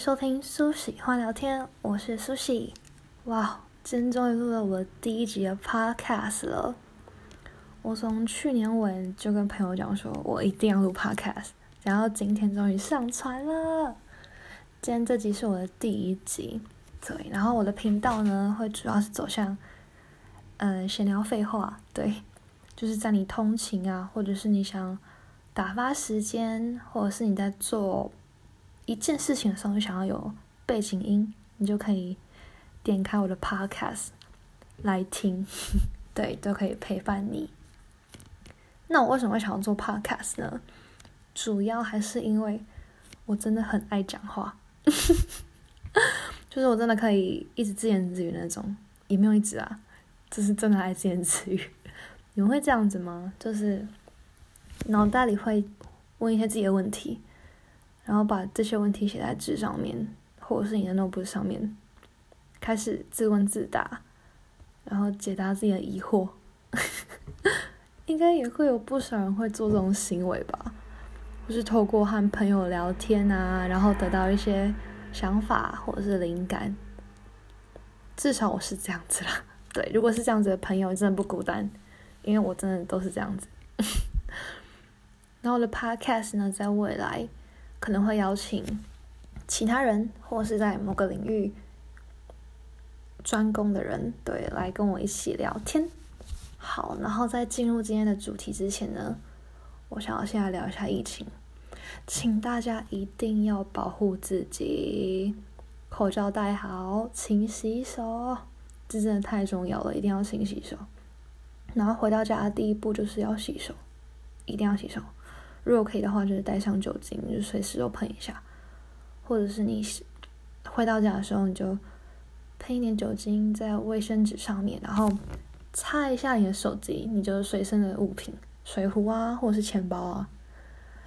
收听苏喜欢聊天，我是苏喜。哇，今天终于录了我第一集的 Podcast 了。我从去年尾就跟朋友讲说，我一定要录 Podcast，然后今天终于上传了。今天这集是我的第一集，对，然后我的频道呢会主要是走向，嗯、闲聊废话，对，就是在你通勤啊，或者是你想打发时间，或者是你在做。一件事情的时候，你想要有背景音，你就可以点开我的 podcast 来听，对，都可以陪伴你。那我为什么会想要做 podcast 呢？主要还是因为我真的很爱讲话，就是我真的可以一直自言自语那种，也没有一直啊，就是真的爱自言自语。你们会这样子吗？就是脑袋里会问一些自己的问题。然后把这些问题写在纸上面，或者是你的 notebook 上面，开始自问自答，然后解答自己的疑惑。应该也会有不少人会做这种行为吧？就是透过和朋友聊天啊，然后得到一些想法或者是灵感。至少我是这样子啦。对，如果是这样子的朋友，真的不孤单，因为我真的都是这样子。然后我的 podcast 呢，在未来。可能会邀请其他人，或是在某个领域专攻的人，对，来跟我一起聊天。好，然后在进入今天的主题之前呢，我想要先来聊一下疫情，请大家一定要保护自己，口罩戴好，勤洗手，这真的太重要了，一定要勤洗手。然后回到家的第一步就是要洗手，一定要洗手。如果可以的话，就是带上酒精，就随时都喷一下，或者是你回到家的时候，你就喷一点酒精在卫生纸上面，然后擦一下你的手机，你就是随身的物品，水壶啊，或者是钱包啊，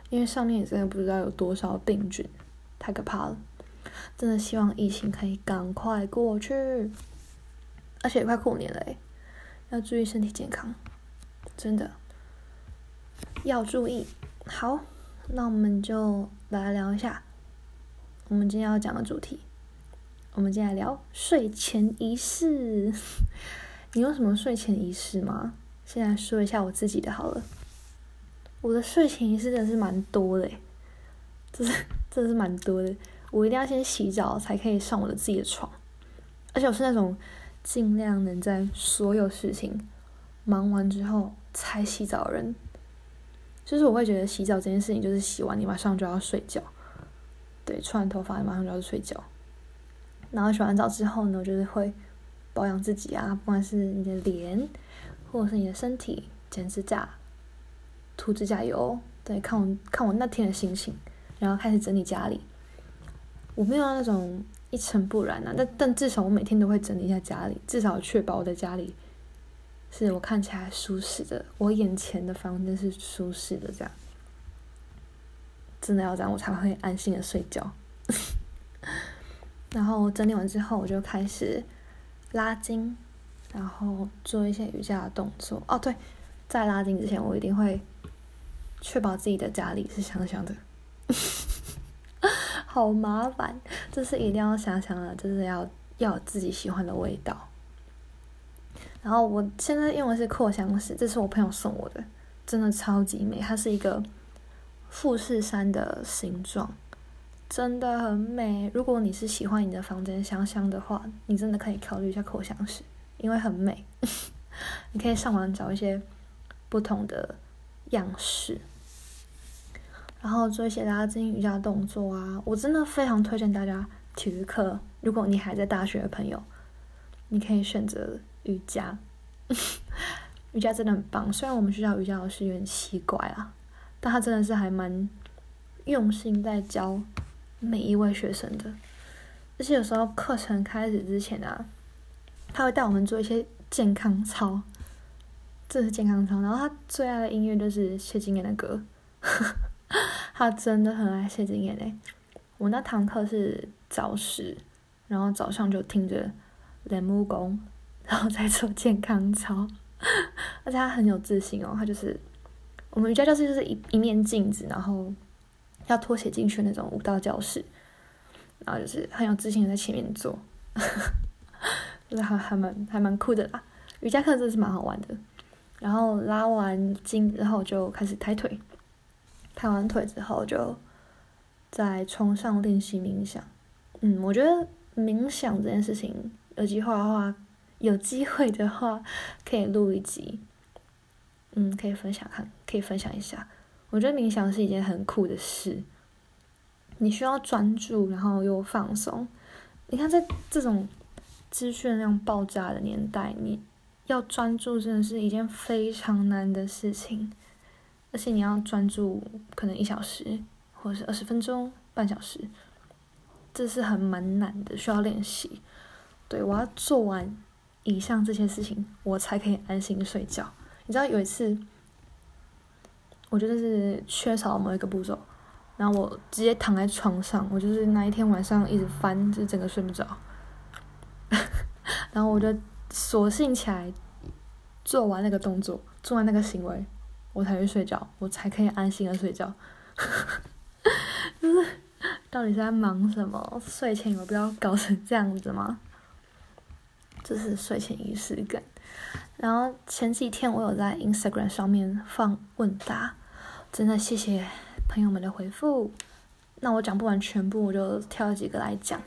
因为上面也真的不知道有多少病菌，太可怕了。真的希望疫情可以赶快过去，而且也快过年了诶，要注意身体健康，真的要注意。好，那我们就来聊一下我们今天要讲的主题。我们今天来聊睡前仪式。你有什么睡前仪式吗？先来说一下我自己的好了。我的睡前仪式真的是蛮多的，这是真的是蛮多的。我一定要先洗澡才可以上我的自己的床，而且我是那种尽量能在所有事情忙完之后才洗澡的人。就是我会觉得洗澡这件事情，就是洗完你马上就要睡觉，对，吹完头发你马上就要睡觉。然后洗完澡之后呢，就是会保养自己啊，不管是你的脸，或者是你的身体，剪指甲、涂指甲油，对，看我看我那天的心情，然后开始整理家里。我没有那种一尘不染啊，但但至少我每天都会整理一下家里，至少确保我的家里。是我看起来舒适的，我眼前的房间是舒适的，这样真的要这样，我才会安心的睡觉。然后整理完之后，我就开始拉筋，然后做一些瑜伽的动作。哦，对，在拉筋之前，我一定会确保自己的家里是香香的。好麻烦，这是一定要香香的，就是要要有自己喜欢的味道。然后我现在用的是扩香石，这是我朋友送我的，真的超级美。它是一个富士山的形状，真的很美。如果你是喜欢你的房间香香的话，你真的可以考虑一下扩香石，因为很美。你可以上网找一些不同的样式，然后做一些拉筋瑜伽动作啊。我真的非常推荐大家体育课，如果你还在大学的朋友，你可以选择。瑜伽，瑜伽真的很棒。虽然我们学校瑜伽老师有点奇怪啊，但他真的是还蛮用心在教每一位学生的。而且有时候课程开始之前啊，他会带我们做一些健康操，这是健康操。然后他最爱的音乐就是谢金燕的歌，他真的很爱谢金燕诶。我那堂课是早时，然后早上就听着练武功。然后再做健康操，而且他很有自信哦。他就是我们瑜伽教室就是一一面镜子，然后要脱鞋进去那种舞蹈教室。然后就是很有自信的在前面做，就是还还蛮还蛮酷的啦。瑜伽课真的是蛮好玩的。然后拉完筋之后就开始抬腿，抬完腿之后就在床上练习冥想。嗯，我觉得冥想这件事情，有机会的话，有机会的话可以录一集。嗯，可以分享看，可以分享一下。我觉得冥想是一件很酷的事。你需要专注，然后又放松。你看，在这种资讯量爆炸的年代，你要专注真的是一件非常难的事情。而且你要专注，可能一小时，或者是二十分钟、半小时，这是很蛮难的，需要练习。对，我要做完以上这些事情，我才可以安心睡觉。你知道有一次，我觉得是缺少某一个步骤。然后我直接躺在床上，我就是那一天晚上一直翻，就整个睡不着。然后我就索性起来，做完那个动作，做完那个行为，我才去睡觉，我才可以安心的睡觉。就是到底是在忙什么？睡前有必要搞成这样子吗？这是睡前仪式感。然后前几天我有在 Instagram 上面放问答，真的谢谢。朋友们的回复，那我讲不完全部，我就挑几个来讲。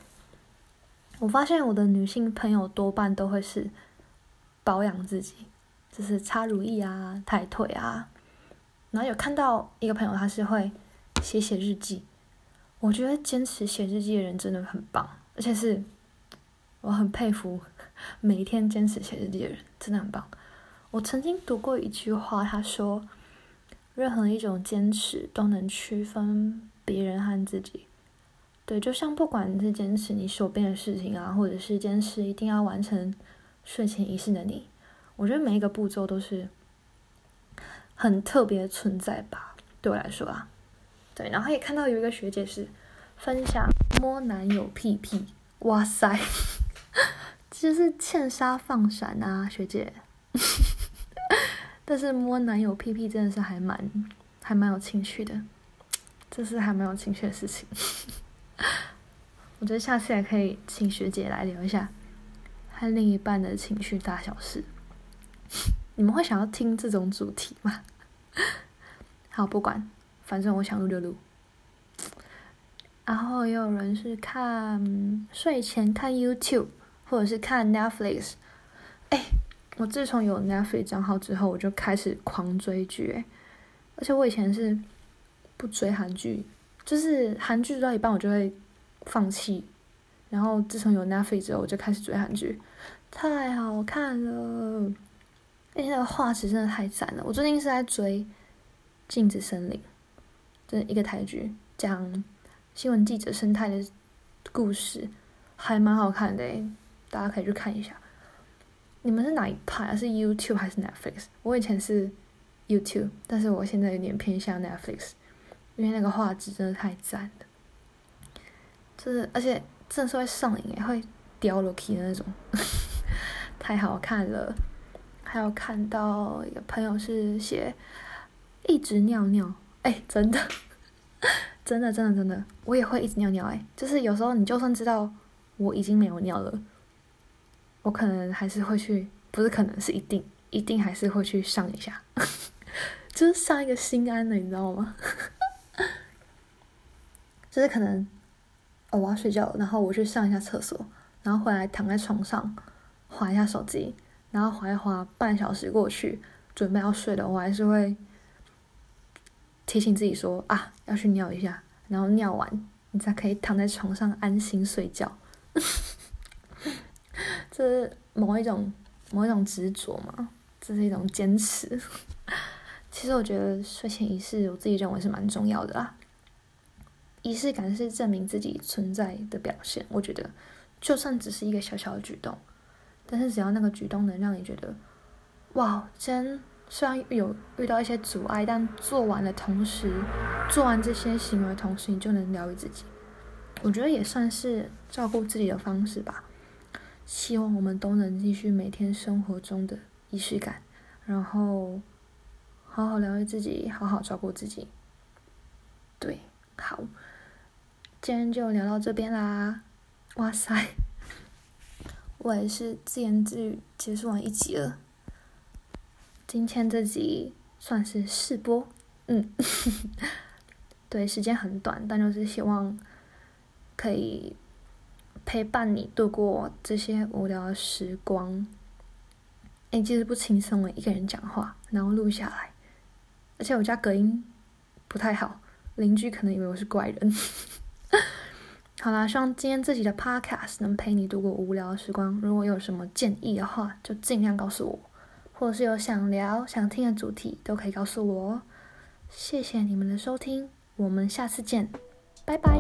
我发现我的女性朋友多半都会是保养自己，就是擦乳液啊、抬腿啊。然后有看到一个朋友，他是会写写日记。我觉得坚持写日记的人真的很棒，而且是我很佩服每一天坚持写日记的人，真的很棒。我曾经读过一句话，他说。任何一种坚持都能区分别人和自己，对，就像不管你是坚持你手边的事情啊，或者是坚持一定要完成睡前仪式的你，我觉得每一个步骤都是很特别的存在吧，对我来说啊，对，然后也看到有一个学姐是分享摸男友屁屁，哇塞，就是欠杀放闪啊，学姐。但是摸男友屁屁真的是还蛮还蛮有情趣的，这是还蛮有情趣的事情。我觉得下次也可以请学姐来聊一下和另一半的情绪大小事。你们会想要听这种主题吗？好，不管，反正我想录就录。然后也有人是看睡前看 YouTube，或者是看 Netflix。哎。我自从有 Netflix 账号之后，我就开始狂追剧诶，而且我以前是不追韩剧，就是韩剧追到一半我就会放弃，然后自从有 Netflix 之后，我就开始追韩剧，太好看了，而且那个画质真的太赞了。我最近是在追《镜子森林》，这一个台剧，讲新闻记者生态的故事，还蛮好看的诶，大家可以去看一下。你们是哪一派啊？是 YouTube 还是 Netflix？我以前是 YouTube，但是我现在有点偏向 Netflix，因为那个画质真的太赞了，就是而且真的是会上瘾，会掉落去的那种，太好看了。还有看到一个朋友是写一直尿尿，哎、真的，真的，真的，真的，我也会一直尿尿，哎，就是有时候你就算知道我已经没有尿了。我可能还是会去，不是可能是一定，一定还是会去上一下，就是上一个心安的，你知道吗？就是可能，哦，我要睡觉，然后我去上一下厕所，然后回来躺在床上，滑一下手机，然后滑一滑，半小时过去，准备要睡了，我还是会提醒自己说啊，要去尿一下，然后尿完，你才可以躺在床上安心睡觉。这是某一种某一种执着嘛？这是一种坚持。其实我觉得睡前仪式，我自己认为是蛮重要的啦。仪式感是证明自己存在的表现。我觉得，就算只是一个小小的举动，但是只要那个举动能让你觉得，哇，今天虽然有遇到一些阻碍，但做完的同时，做完这些行为同时，你就能疗愈自己。我觉得也算是照顾自己的方式吧。希望我们都能继续每天生活中的仪式感，然后好好疗愈自己，好好照顾自己。对，好，今天就聊到这边啦。哇塞，我也是自言自语结束完一集了。今天这集算是试播，嗯，对，时间很短，但就是希望可以陪伴你度过这些无聊的时光。哎，其实不轻松诶，一个人讲话，然后录下来，而且我家隔音不太好，邻居可能以为我是怪人。好啦，希望今天自己的 podcast 能陪你度过无聊的时光。如果有什么建议的话，就尽量告诉我，或者是有想聊、想听的主题，都可以告诉我哦。谢谢你们的收听，我们下次见，拜拜。